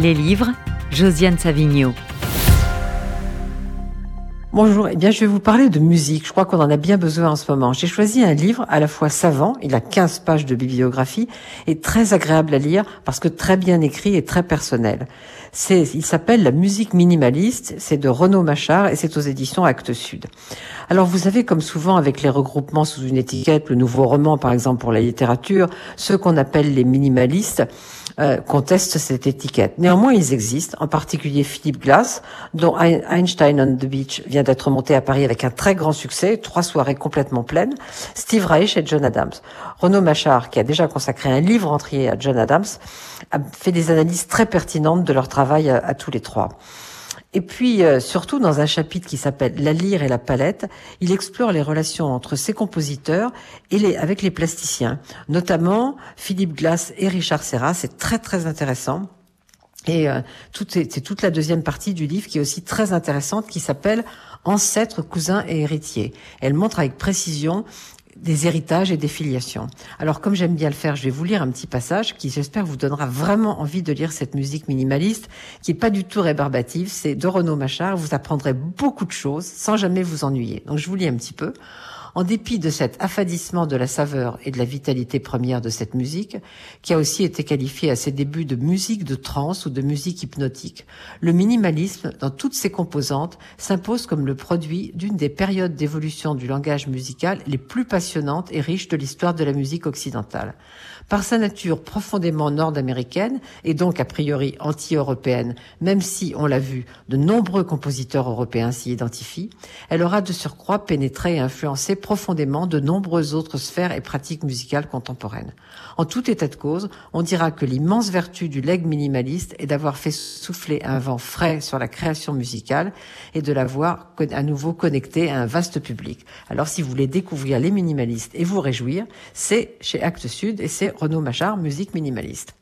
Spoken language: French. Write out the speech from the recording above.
Les livres, Josiane Savigno. Bonjour, eh bien je vais vous parler de musique, je crois qu'on en a bien besoin en ce moment. J'ai choisi un livre à la fois savant, il a 15 pages de bibliographie, et très agréable à lire parce que très bien écrit et très personnel. C'est, il s'appelle La musique minimaliste, c'est de Renaud Machard et c'est aux éditions Actes Sud. Alors vous avez comme souvent avec les regroupements sous une étiquette, le nouveau roman par exemple pour la littérature, ceux qu'on appelle les minimalistes, euh, contestent cette étiquette. Néanmoins, ils existent, en particulier Philippe Glass, dont Einstein on the Beach vient d'être monté à Paris avec un très grand succès, trois soirées complètement pleines, Steve Reich et John Adams. Renaud Machard, qui a déjà consacré un livre entier à John Adams, a fait des analyses très pertinentes de leur travail à tous les trois. Et puis, euh, surtout dans un chapitre qui s'appelle La lyre et la palette, il explore les relations entre ces compositeurs et les, avec les plasticiens, notamment Philippe Glass et Richard Serra. C'est très très intéressant. Et euh, c'est toute la deuxième partie du livre qui est aussi très intéressante, qui s'appelle Ancêtres, cousins et héritiers. Elle montre avec précision des héritages et des filiations. Alors comme j'aime bien le faire, je vais vous lire un petit passage qui j'espère vous donnera vraiment envie de lire cette musique minimaliste qui est pas du tout rébarbative, c'est de Renaud Machard, vous apprendrez beaucoup de choses sans jamais vous ennuyer. Donc je vous lis un petit peu. En dépit de cet affadissement de la saveur et de la vitalité première de cette musique, qui a aussi été qualifiée à ses débuts de musique de trance ou de musique hypnotique, le minimalisme, dans toutes ses composantes, s'impose comme le produit d'une des périodes d'évolution du langage musical les plus passionnantes et riches de l'histoire de la musique occidentale. Par sa nature profondément nord-américaine et donc a priori anti-européenne, même si, on l'a vu, de nombreux compositeurs européens s'y identifient, elle aura de surcroît pénétré et influencé profondément de nombreuses autres sphères et pratiques musicales contemporaines. En tout état de cause, on dira que l'immense vertu du leg minimaliste est d'avoir fait souffler un vent frais sur la création musicale et de l'avoir à nouveau connecté à un vaste public. Alors si vous voulez découvrir les minimalistes et vous réjouir, c'est chez Actes Sud et c'est Renaud Machard, musique minimaliste.